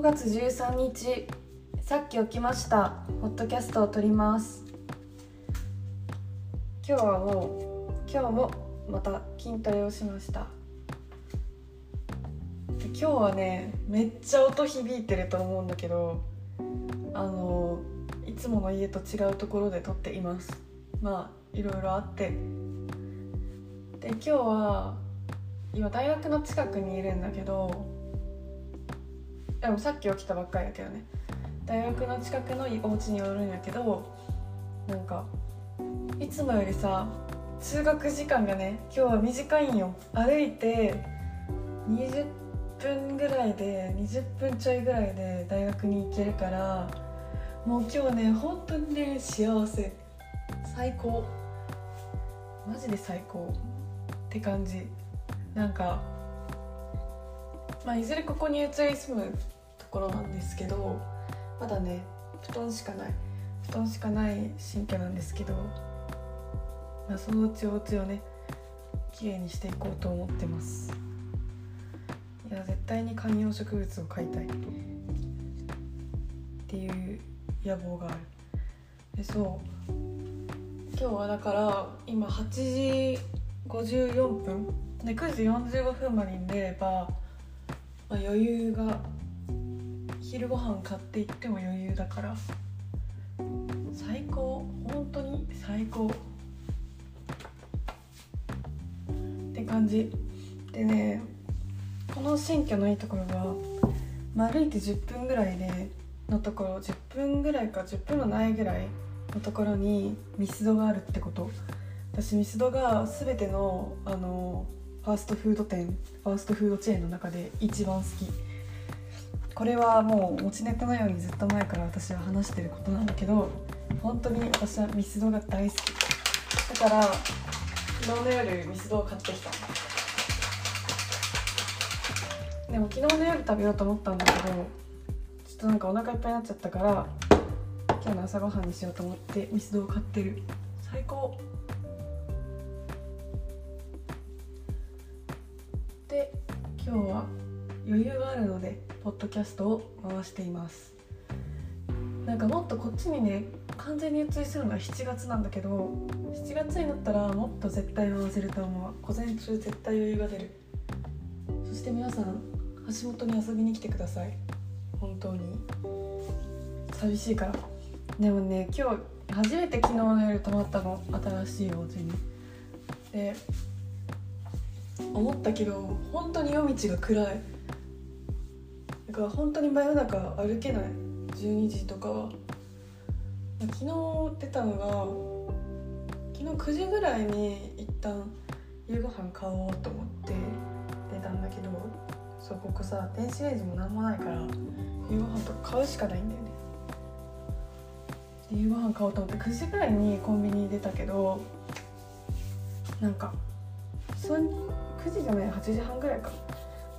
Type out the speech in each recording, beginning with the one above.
5月13日さっき起きました。ホットキャストを撮ります。今日はもう今日もまた筋トレをしました。今日はねめっちゃ音響いてると思うんだけどあのいつもの家と違うところで撮っています。まあいろいろあって。で今日は今大学の近くにいるんだけどでもさっき起きたばっかりだけどね。大学の近くのお家におるんやけどなんかいつもよりさ通学時間がね今日は短いんよ。歩いて20分ぐらいで20分ちょいぐらいで大学に行けるからもう今日ね本当にね幸せ。最高。マジで最高。って感じ。なんかまあいずれここに移り住むころなんですけどまだね布団しかない。布団しかない新居なんですけど、まあ、そのうちお家をね綺麗にしていこうと思ってます。いや絶対に観葉植物を飼いたい。っていう野望がある。でそう。今日はだから今8時54分。で9時45分までに出れば、まあ、余裕が昼ご飯買っていっても余裕だから。最高。本当に最高。って感じ。でねこの新居のいいところは、まあ、歩いて10分ぐらいでのところ10分ぐらいか10分のないぐらいのところにミスドがあるってこと。私ミスドが全てのあのファーストフード店ファーストフードチェーンの中で一番好き。これはもう持ちネタのようにずっと前から私は話してることなんだけど本当に私はミスドが大好き。だから昨日の夜ミスドを買ってきた。でも昨日の夜食べようと思ったんだけどちょっとなんかお腹いっぱいになっちゃったから今日の朝ごはんにしようと思ってミスドを買ってる。最高。で今日は余裕があるのでポッドキャストを回しています。なんかもっとこっちにね完全に移りするのは7月なんだけど7月になったらもっと絶対回せると思う。午前中絶対余裕が出る。そして皆さん橋本に遊びに来てください。本当に。寂しいから。でもね今日初めて昨日の夜泊まったの。新しいお家に。で思ったけど本当に夜道が暗い。だから本当に真夜中歩けない。12時とかは。昨日出たのが昨日9時ぐらいに一旦夕ご飯買おうと思って出たんだけどそうここさ電子レンジも何もないから夕ご飯とか買うしかないんだよね。夕ご飯買おうと思って9時ぐらいにコンビニに出たけどなんかそ9時じゃない8時半ぐらいか。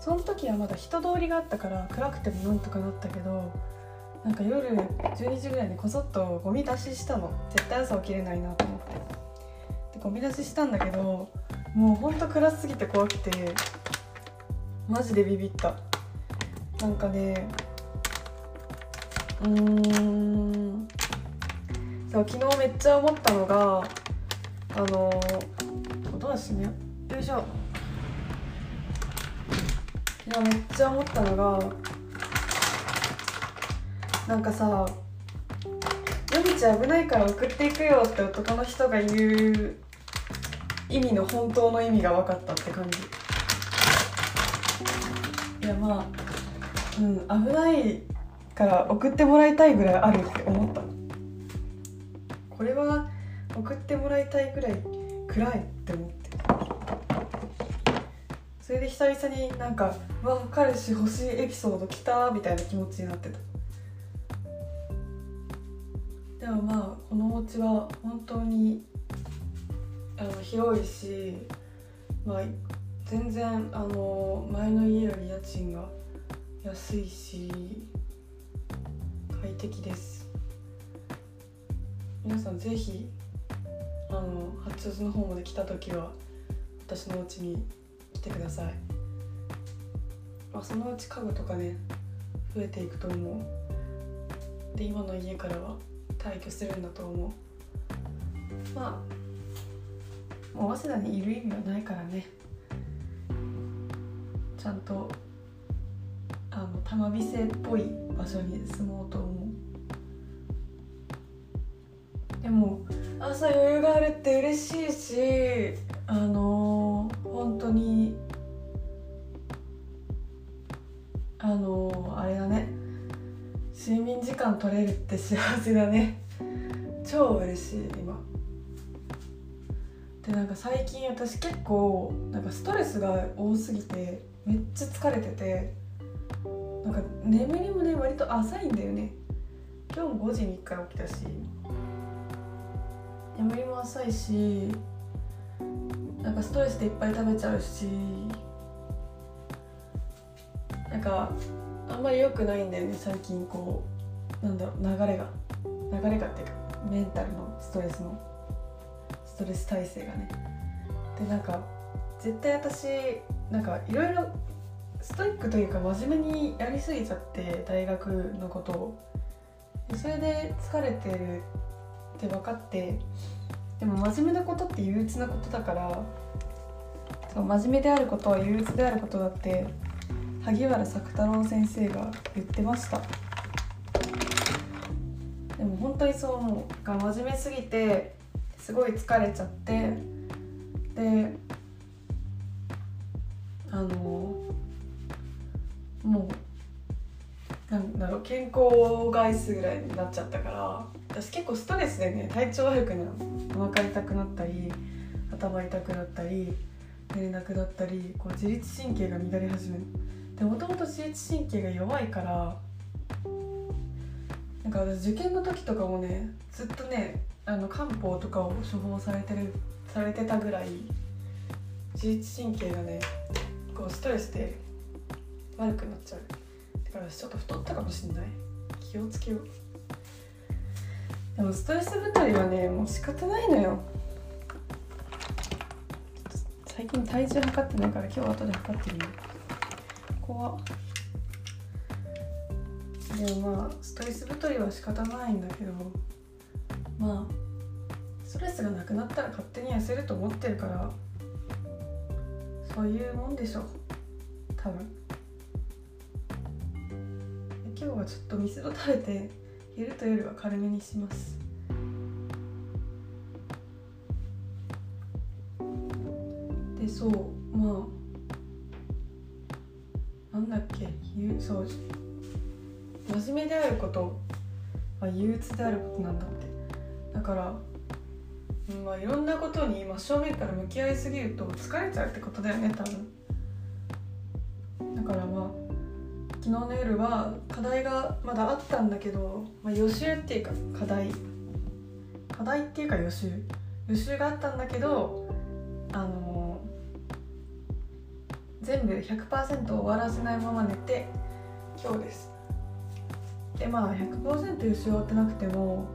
その時はまだ人通りがあったから暗くてもなんとかなったけどなんか夜12時ぐらいにこそっとゴミ出ししたの。絶対朝起きれないなと思って。でゴミ出ししたんだけどもうほんと暗すぎて怖くてマジでビビった。なんかねうーん。そう昨日めっちゃ思ったのがあの音がしねよいしょ。いやめっちゃ思ったのがなんかさ夜道危ないから送っていくよって男の人が言う意味の本当の意味が分かったって感じ。いやまあうん危ないから送ってもらいたいぐらいあるって思った。これは送ってもらいたいぐらい暗いって思ってそれで久々になんか「わ彼氏欲しいエピソード来た」みたいな気持ちになってた。でもまあこのお家は本当にあの広いし、まあ、全然あの前の家より家賃が安いし快適です。皆さんぜひあの八王子の方まで来た時は私のお家に来てください、まあ、そのうち家具とかね増えていくと思う。で今の家からは退去するんだと思う。まあもう早稲田にいる意味はないからね。ちゃんとあの玉美生っぽい場所に住もうと思う。でも朝余裕があるって嬉しいしあのー、本当にあの、あれだね。睡眠時間取れるって幸せだね。超嬉しい今。でなんか最近私結構なんかストレスが多すぎてめっちゃ疲れててなんか眠りもね割と浅いんだよね。今日も5時に1回起きたし眠りも浅いしなんかストレスでいっぱい食べちゃうしなんかあんまり良くないんだよね最近こうなんだろう流れが。流れがっていうかメンタルのストレスのストレス耐性がね。でなんか絶対私なんかいろいろストイックというか真面目にやりすぎちゃって大学のことを。それで疲れてるって分かってでも真面目なことって憂鬱なことだからそう真面目であることは憂鬱であることだって萩原作太郎先生が言ってました。でも本当にそう思う。が真面目すぎてすごい疲れちゃってであのもうなんだろう健康を害数ぐらいになっちゃったから私結構ストレスでね体調悪くなるお腹痛くなったり頭痛くなったり寝れなくなったりこう自律神経が乱れ始める。でもともと自律神経が弱いからなんか私受験の時とかもねずっとねあの漢方とかを処方されてるされてたぐらい自律神経がねこうストレスで悪くなっちゃう。だからちょっと太ったかもしんない。気をつけよう。でもストレス太りはねもう仕方ないのよ。最近体重測ってないから今日後で測ってみよう怖でもまあストレス太りは仕方ないんだけどまあストレスがなくなったら勝手に痩せると思ってるからそういうもんでしょ。多分。今日はちょっと水を食べて昼と夜は軽めにします。でそうまあなんだっけそう真面目であることは憂鬱であることなんだって。だからまあいろんなことに真正面から向き合いすぎると疲れちゃうってことだよね多分。昨日の夜は課題がまだあったんだけど、まあ、予習っていうか課題。課題っていうか予習。予習があったんだけどあのー、全部100%終わらせないまま寝て今日です。でまあ100%予習終わってなくても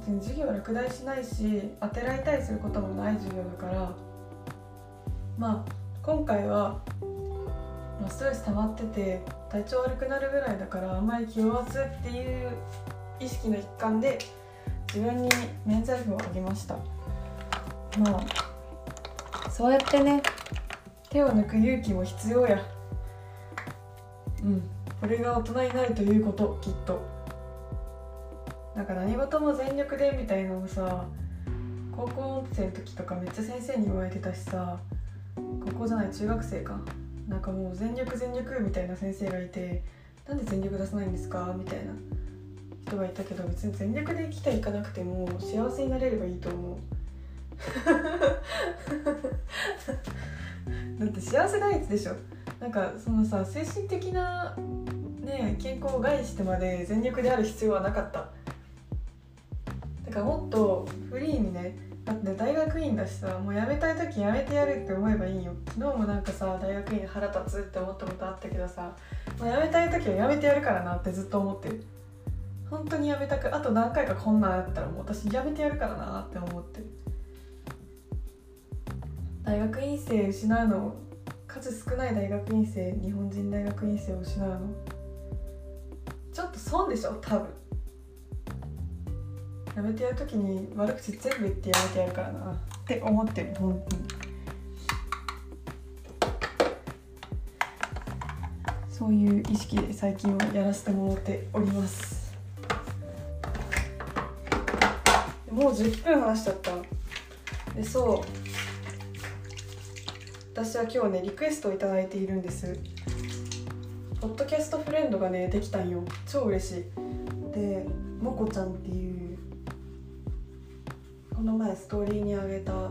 別に授業は落第しないし当てられたりすることもない授業だからまあ今回は、まあ、ストレス溜まってて体調悪くなるぐらいだからあんまり気負わずっていう意識の一環で自分に免罪符をあげました。まあそうやってね手を抜く勇気も必要や。うんこれが大人になるということきっと。なんか何事も全力でみたいなのさ高校生の時とかめっちゃ先生に言われてたしさ高校じゃない中学生か。なんかもう全力全力みたいな先生がいてなんで全力出さないんですか？みたいな人がいたけど別に全力で生きていかなくても幸せになれればいいと思う。だって幸せ第一でしょ。なんかそのさ精神的なね健康を害してまで全力である必要はなかった。だからもっとフリーにねだって大学院だしさもう辞めたい時辞めてやるって思えばいいよ。昨日もなんかさ大学院腹立つって思ったことあったけどさもう辞めたい時は辞めてやるからなってずっと思ってる。本当に辞めたくあと何回かこんなんあったらもう私辞めてやるからなって思ってる。大学院生失うの数少ない大学院生日本人大学院生を失うの。ちょっと損でしょ多分。やめてやる時に悪口全部言ってやめてやるからな。って思ってる本当に。そういう意識で最近はやらせてもらっております。もう10分話しちゃった。でそう。私は今日ねリクエストを頂いているんです。ポッドキャストフレンドがねできたんよ。超嬉しい。でもこちゃんっていうこの前ストーリーにあげたあ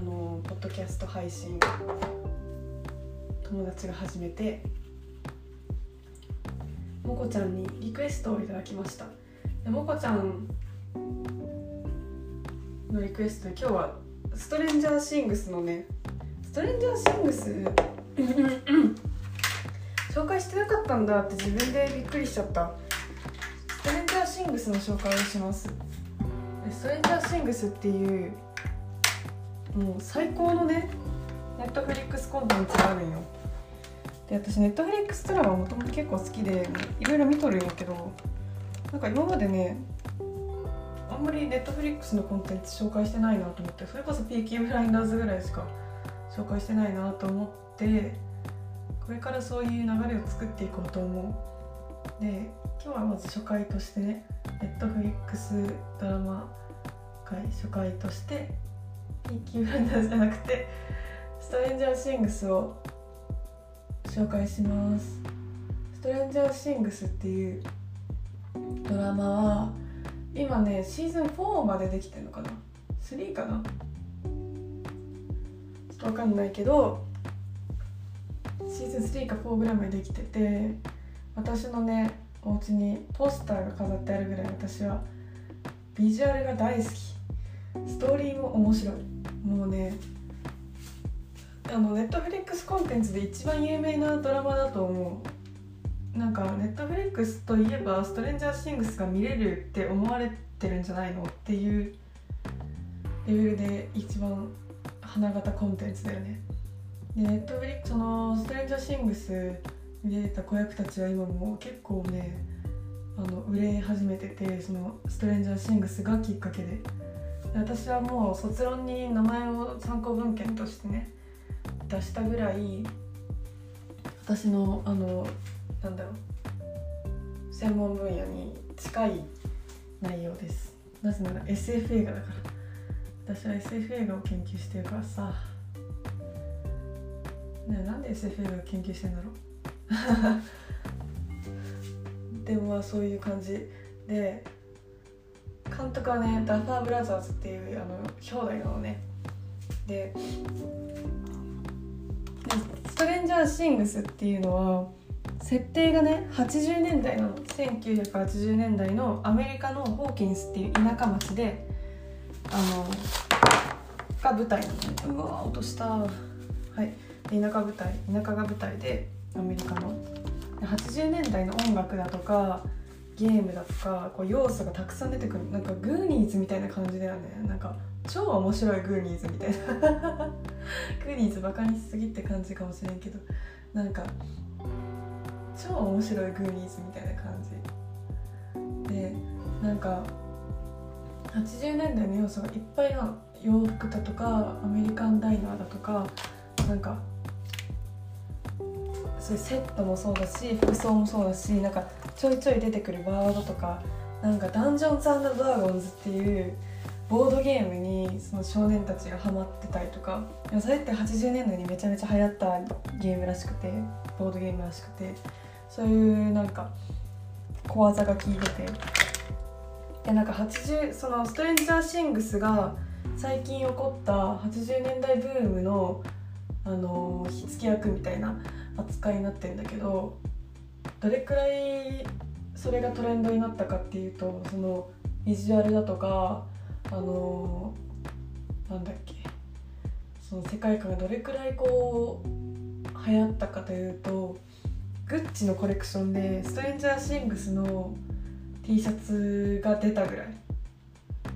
のポッドキャスト配信友達が始めてもこちゃんにリクエストをいただきました。でもこちゃんのリクエストで今日はストレンジャーシングスのねストレンジャーシングス 紹介してなかったんだって自分でびっくりしちゃった。ストレンジャーシングスの紹介をします。ストレンジャーシングスっていうもう最高のねネットフリックスコンテンツがあるんよ。で私ネットフリックスドラマもともと結構好きでいろいろ見とるんやけどなんか今までねあんまりネットフリックスのコンテンツ紹介してないなと思ってそれこそ p ーブラインダーズぐらいしか紹介してないなと思ってこれからそういう流れを作っていこうと思う。で今日はまず初回としてねネットフリックスドラマ回初回として p ーブランダーじゃなくてストレンジャーシングスを紹介します。ストレンジャーシングスっていうドラマは今ねシーズン4までできてるのかな？3かな？ちょっと分かんないけどシーズン3か4ぐらいまでできてて私のねお家にポスターが飾ってあるぐらい私はビジュアルが大好き。ストーリーも面白い。もうねあのネットフリックスコンテンツで一番有名なドラマだと思う。なんかネットフリックスといえばストレンジャーシングスが見れるって思われてるんじゃないのっていうレベルで一番花形コンテンツだよね。でネットフリックスそのストレンジャーシングスに出てた子役たちは今もう結構ねあの売れ始めててそのストレンジャーシングスがきっかけで。私はもう卒論に名前を参考文献としてね出したぐらい私のあのなんだろう専門分野に近い内容です。なぜなら SF 映画だから。私は SF 映画を研究してるからさ。ねなんで SF 映画を研究してんだろう。でもまあそういう感じで監督はねダファーブラザーズっていうあの兄弟なのね。でストレンジャーシングスっていうのは設定がね80年代の1980年代のアメリカのホーキンスっていう田舎町であのが舞台なのね。うわ落としたはい。田舎舞台田舎が舞台でアメリカの。80年代の音楽だとかゲームだとかこう要素がたくさん出てくるなんかグーニーズみたいな感じだよね。なんか超面白いグーニーズみたいな。グーニーズバカにしすぎって感じかもしれんけど。なんか超面白いグーニーズみたいな感じ。でなんか80年代の要素がいっぱいなの洋服だとかアメリカンダイナーだとかなんかそういうセットもそうだし服装もそうだしなんかちょいちょい出てくるワードとかなんかダンジョンズドラゴンズっていうボードゲームにその少年たちがハマってたりとかそれって80年代にめちゃめちゃ流行ったゲームらしくてボードゲームらしくてそういうなんか小技が効いてて。でなんか80そのストレンジャーシングスが最近起こった80年代ブームのあの火付け役みたいな扱いになってるんだけどどれくらいそれがトレンドになったかっていうとそのビジュアルだとかあのなんだっけその世界観がどれくらいこう流行ったかというとグッチのコレクションでストレンジャーシングスの T シャツが出たぐらい。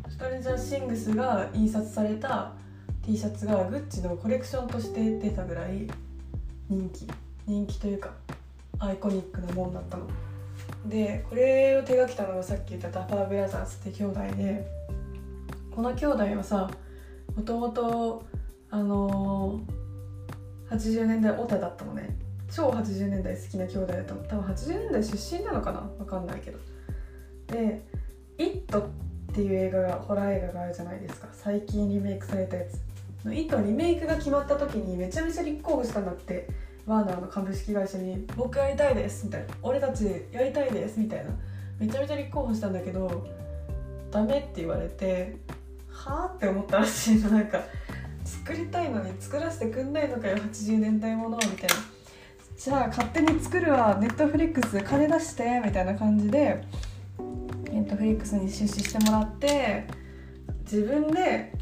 ストレンジャーシングスが印刷された T シャツがグッチのコレクションとして出たぐらい人気。人気というかアイコニックなもんだったの。でこれを手がけたのがさっき言ったダパーブラザーズって兄弟で。この兄弟はさもともとあのー、80年代オタだったのね。超80年代好きな兄弟だったの。多分80年代出身なのかな？分かんないけど。で「イット!」っていう映画がホラー映画があるじゃないですか。最近リメイクされたやつ。の「イット!」リメイクが決まった時にめちゃめちゃ立候補したんだって。ワーナーの株式会社に「僕やりたいです」みたいな「俺たちやりたいです」みたいな。めちゃめちゃ立候補したんだけどダメって言われてはあ？って思ったらしいの。なんか作りたいのに作らせてくんないのかよ80年代ものみたいなじゃあ勝手に作るわネットフリックス金出してみたいな感じでネットフリックスに出資してもらって自分で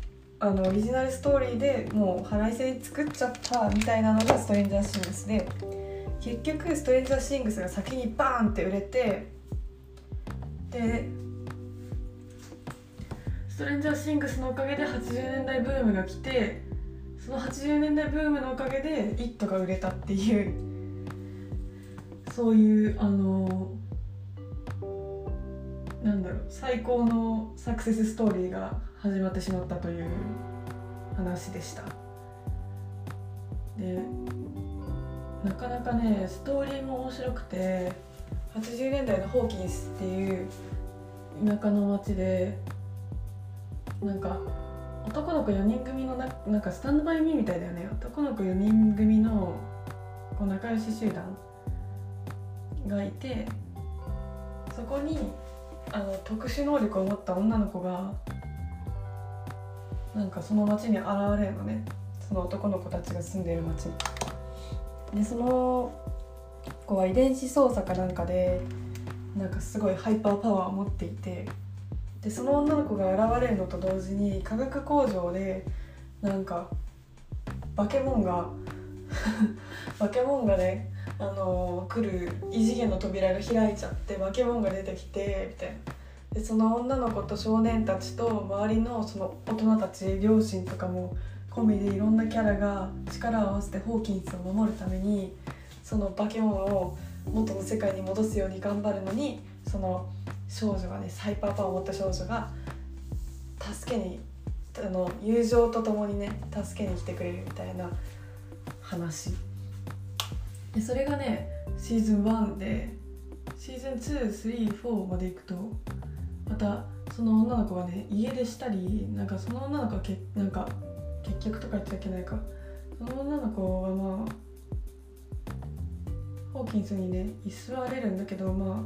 あのオリジナルストーリーでもう腹いせに作っちゃったみたいなのがストレンジャーシングスで結局ストレンジャーシングスが先にバーンって売れてでストレンジャーシングスのおかげで80年代ブームが来てその80年代ブームのおかげで「イット!」が売れたっていうそういうあのなんだろう最高のサクセスストーリーが始まってしまったという話でした。でなかなかねストーリーも面白くて80年代のホーキンスっていう田舎の町でなんか男の子4人組のななんかスタンドバイミーみたいだよね。男の子4人組のこう仲良し集団がいてそこにあの特殊能力を持った女の子がなんかその町に現れるのねその男の子たちが住んでいる町に。でその子は遺伝子操作かなんかでなんかすごいハイパーパワーを持っていてでその女の子が現れるのと同時に化学工場でなんかバケモンがバケモンがねあの、来る異次元の扉が開いちゃってバケモンが出てきてみたいなでその女の子と少年たちと周りのその大人たち両親とかも込みでいろんなキャラが力を合わせてホーキンスを守るためにそのバケモンを元の世界に戻すように頑張るのにその少女がねサイパーパーを持った少女が助けにあの友情とともにね助けに来てくれるみたいな話。でそれがねシーズン1でシーズン234までいくとまたその女の子がね家出したりなんかその女の子がけなんか結局とか言っちゃいけないか。その女の子はまあホーキンスにね居座れるんだけどま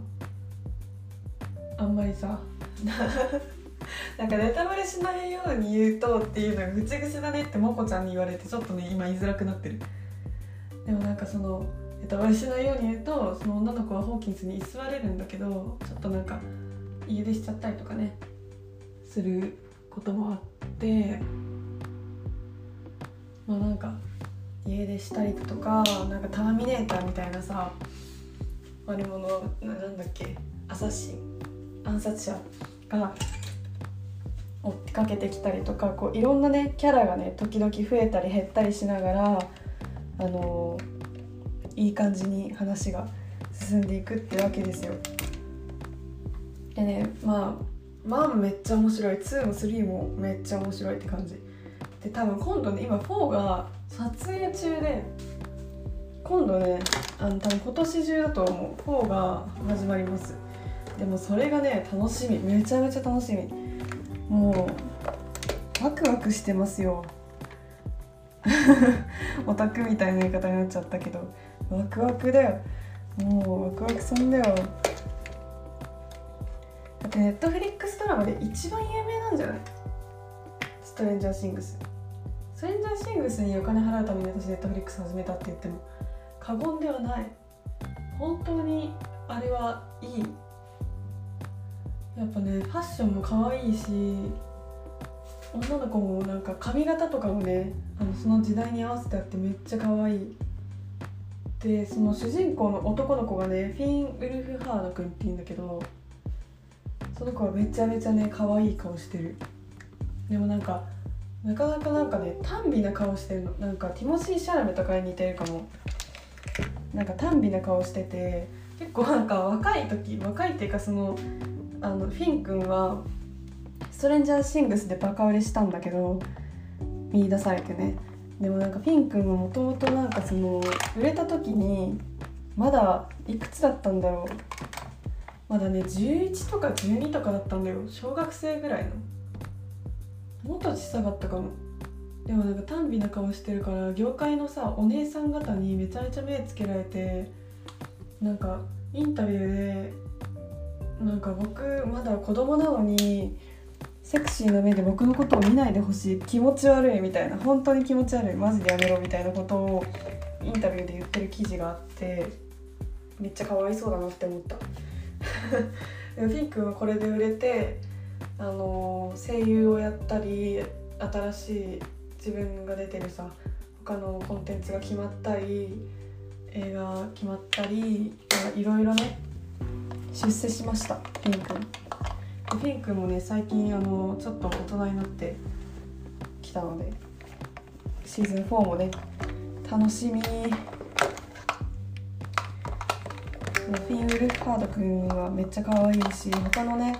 ああんまりさ なんかネタバレしないように言うとっていうのがぐちぐちだねってもこちゃんに言われてちょっとね今言いづらくなってる。でもなんかそのネタバレしないように言うとその女の子はホーキンスに居座れるんだけどちょっとなんか家出しちゃったりとかねすることもあってまあなんか家出したりとかなんかターミネーターみたいなさ悪者なんだっけアサシン暗殺者が追っかけてきたりとかこういろんなねキャラがね時々増えたり減ったりしながらあのいい感じに話が進んでいくってわけですよ。でねまあ1めっちゃ面白い2も3もめっちゃ面白いって感じ。で多分今度ね今4が撮影中で今度ねあの多分今年中だと思う。4が始まります。でもそれがね楽しみ。めちゃめちゃ楽しみ。もうワクワクしてますよ。オタクみたいな言い方になっちゃったけどワクワクだよ。もうワクワクすんだよ。ってネットフリックスドラマで一番有名なんじゃない？ストレンジャーシングス。ストレンジャーシングスにお金払うために私ネットフリックス始めたって言っても過言ではない。本当にあれはいい。やっぱねファッションも可愛いし女の子もなんか髪型とかもねあのその時代に合わせてあってめっちゃ可愛い。でその主人公の男の子がねフィン・ウルフハード君っていうんだけどその子はめちゃめちゃね可愛い顔してる。でもなんかなかなかなんかね短美な顔してるの。なんかティモシー・シャラメとかに似てるかも。なんか短美な顔してて結構なんか若い時若いっていうかそのあのフィン君はストレンジャーシングスでバカ売れしたんだけど見出されてね。でもなんかフィン君はもともとなんかその売れた時にまだいくつだったんだろう。まだね11とか12とかだったんだよ。小学生ぐらいの。もっと小さかったかも。でもなんか短美な顔してるから業界のさお姉さん方にめちゃめちゃ目つけられてなんかインタビューでなんか僕まだ子供なのにセクシーな目で僕のことを見ないでほしい。気持ち悪いみたいな。本当に気持ち悪い。マジでやめろみたいなことをインタビューで言ってる記事があってめっちゃかわいそうだなって思った。でもフィン君はこれで売れてあの声優をやったり新しい自分が出てるさ他のコンテンツが決まったり映画決まったりいろいろね出世しましたフィン君。フィン君もね最近あのちょっと大人になってきたのでシーズン4もね楽しみフィン・ウルフハード君はめっちゃ可愛いし他のね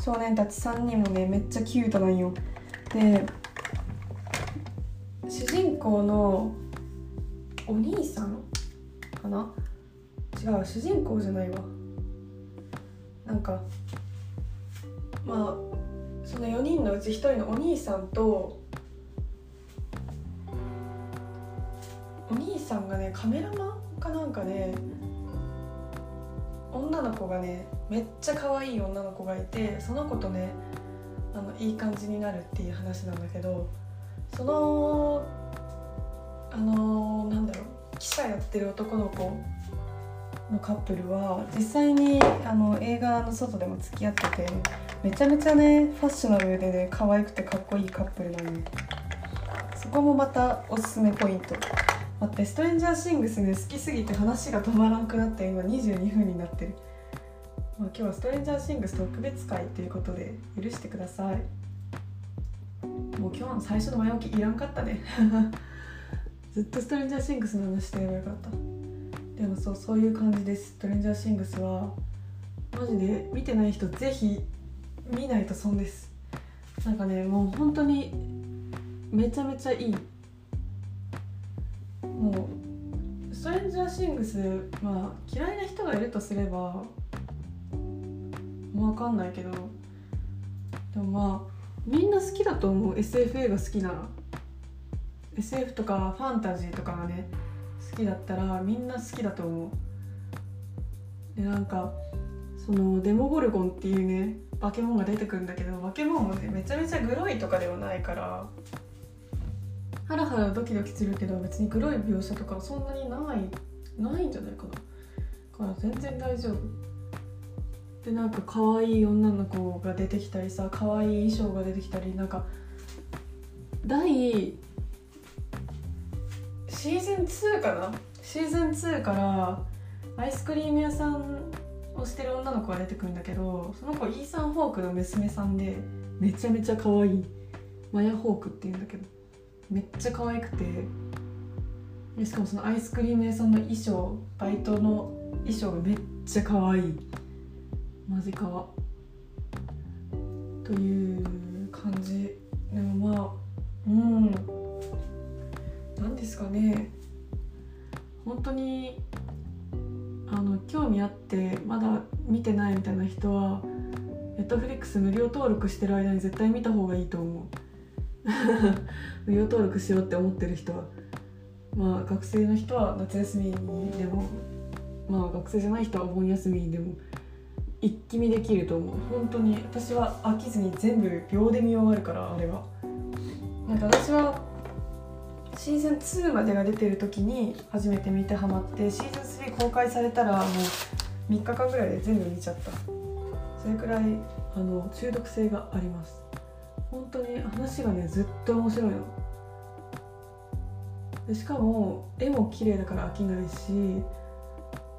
少年たち3人もねめっちゃキュートなんよ。で主人公のお兄さんかな？違う主人公じゃないわ。なんかまあその4人のうち1人のお兄さんとお兄さんがねカメラマンかなんかね女の子がねめっちゃ可愛い女の子がいてその子とねあのいい感じになるっていう話なんだけどそのあのなんだろう記者やってる男の子のカップルは実際にあの映画の外でも付き合っててめちゃめちゃねファッショナルでね可愛くてかっこいいカップルなのねそこもまたおすすめポイント。待ってストレンジャーシングスね好きすぎて話が止まらんくなって今22分になってる、まあ、今日はストレンジャーシングス特別会ということで許してください。もう今日の最初の前置きいらんかったね。ずっとストレンジャーシングスの話してればよかった。でもそうそういう感じです。ストレンジャーシングスはマジで見てない人ぜひ見ないと損です。なんかねもう本当にめちゃめちゃいい。もうストレンジャーシングスまあ嫌いな人がいるとすればもう分かんないけどでもまあみんな好きだと思う。SF 映画好きなら。SF とかファンタジーとかがね好きだったらみんな好きだと思う。でなんかそのデモゴルゴンっていうね化け物が出てくるんだけど化け物もねめちゃめちゃグロいとかではないから。ハラハラドキドキするけど別にグロい描写とかそんなにないないんじゃないかな。から全然大丈夫。でなんか可愛い女の子が出てきたりさ可愛い衣装が出てきたりなんか第シーズン2かな？シーズン2からアイスクリーム屋さんをしてる女の子が出てくるんだけどその子イーサン・ホークの娘さんでめちゃめちゃ可愛いマヤ・ホークっていうんだけど。めっちゃ可愛くて。でしかもそのアイスクリーム屋さんの衣装バイトの衣装がめっちゃ可愛い。マジかわという感じ。でもまあうん。何ですかね。本当にあの興味あってまだ見てないみたいな人はネットフリックス無料登録してる間に絶対見た方がいいと思う。無料登録しようって思ってる人はまあ学生の人は夏休みにでもまあ学生じゃない人はお盆休みにでも一気見できると思う。本当に。私は飽きずに全部秒で見終わるからあれは。なんか私はシーズン2までが出てる時に初めて見てハマってシーズン3公開されたらもう3日間ぐらいで全部見ちゃった。それくらいあの中毒性があります。本当に話がねずっと面白いの。でしかも絵も綺麗だから飽きないし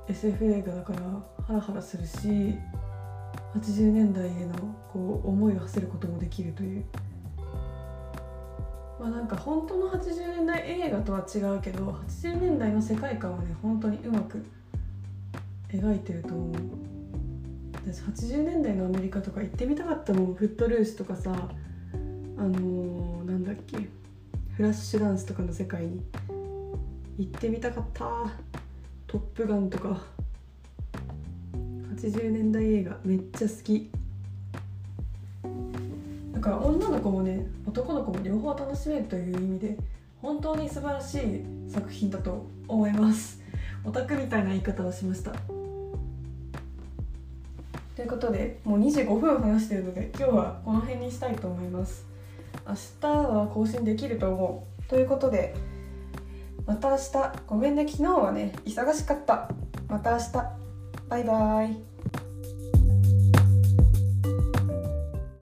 SF 映画だからハラハラするし80年代へのこう思いを馳せることもできるという。まあなんか本当の80年代映画とは違うけど80年代の世界観はね本当にうまく描いてると思う。私80年代のアメリカとか行ってみたかったもん。フットルースとかさあのー、なんだっけ？フラッシュダンスとかの世界に行ってみたかった「トップガン」とか。80年代映画めっちゃ好き。だから女の子もね男の子も両方楽しめるという意味で本当に素晴らしい作品だと思います。オタクみたいな言い方をしました。ということでもう25分話してるので今日はこの辺にしたいと思います。明日は更新できると思う。ということでまた明日。ごめんね。昨日はね忙しかった。また明日。バイバーイ。